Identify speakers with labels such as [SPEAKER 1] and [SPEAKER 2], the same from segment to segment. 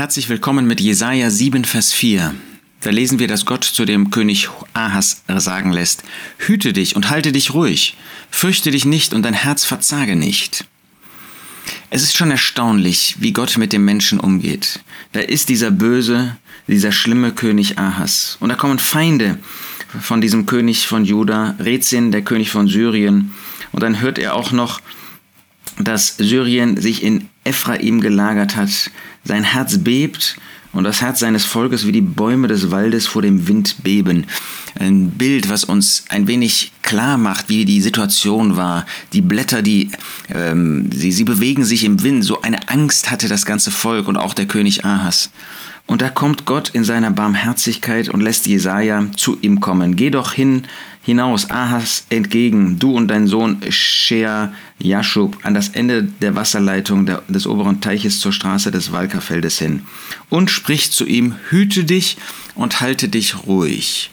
[SPEAKER 1] Herzlich willkommen mit Jesaja 7, Vers 4. Da lesen wir, dass Gott zu dem König Ahas sagen lässt: Hüte dich und halte dich ruhig, fürchte dich nicht und dein Herz verzage nicht. Es ist schon erstaunlich, wie Gott mit dem Menschen umgeht. Da ist dieser böse, dieser schlimme König Ahas. Und da kommen Feinde von diesem König von Juda, Rezin, der König von Syrien. Und dann hört er auch noch, dass Syrien sich in Ephraim gelagert hat. Sein Herz bebt und das Herz seines Volkes wie die Bäume des Waldes vor dem Wind beben. Ein Bild, was uns ein wenig klar macht, wie die Situation war. Die Blätter, die ähm, sie, sie bewegen sich im Wind. So eine Angst hatte das ganze Volk und auch der König Ahas. Und da kommt Gott in seiner Barmherzigkeit und lässt Jesaja zu ihm kommen. Geh doch hin, hinaus, Ahas entgegen, du und dein Sohn Shea Jashub, an das Ende der Wasserleitung der, des oberen Teiches zur Straße des Walkerfeldes hin. Und sprich zu ihm, hüte dich und halte dich ruhig.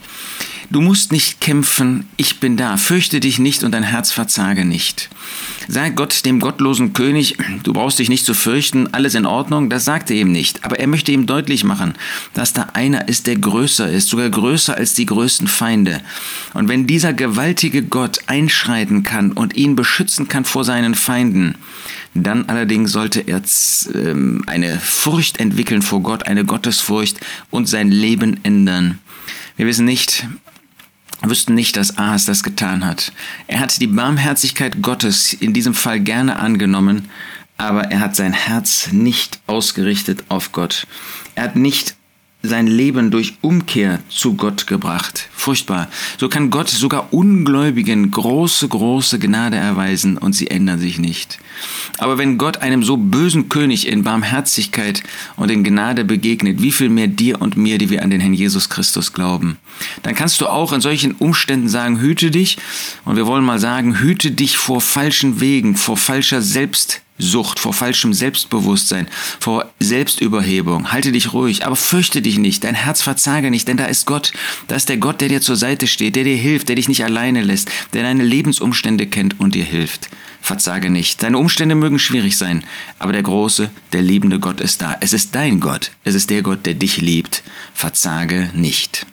[SPEAKER 1] Du musst nicht kämpfen, ich bin da, fürchte dich nicht und dein Herz verzage nicht. Sag Gott dem gottlosen König, du brauchst dich nicht zu fürchten, alles in Ordnung, das sagt er ihm nicht. Aber er möchte ihm deutlich machen, dass da einer ist, der größer ist, sogar größer als die größten Feinde. Und wenn dieser gewaltige Gott einschreiten kann und ihn beschützen kann vor seinen Feinden, dann allerdings sollte er ähm, eine Furcht entwickeln vor Gott, eine Gottesfurcht und sein Leben ändern. Wir wissen nicht, wüssten nicht, dass Ahas das getan hat. Er hat die Barmherzigkeit Gottes in diesem Fall gerne angenommen, aber er hat sein Herz nicht ausgerichtet auf Gott. Er hat nicht sein Leben durch Umkehr zu Gott gebracht. Furchtbar. So kann Gott sogar Ungläubigen große, große Gnade erweisen und sie ändern sich nicht. Aber wenn Gott einem so bösen König in Barmherzigkeit und in Gnade begegnet, wie viel mehr dir und mir, die wir an den Herrn Jesus Christus glauben, dann kannst du auch in solchen Umständen sagen, hüte dich. Und wir wollen mal sagen, hüte dich vor falschen Wegen, vor falscher Selbst Sucht, vor falschem Selbstbewusstsein, vor Selbstüberhebung. Halte dich ruhig, aber fürchte dich nicht, dein Herz verzage nicht, denn da ist Gott. Da ist der Gott, der dir zur Seite steht, der dir hilft, der dich nicht alleine lässt, der deine Lebensumstände kennt und dir hilft. Verzage nicht. Deine Umstände mögen schwierig sein, aber der große, der liebende Gott ist da. Es ist dein Gott. Es ist der Gott, der dich liebt. Verzage nicht.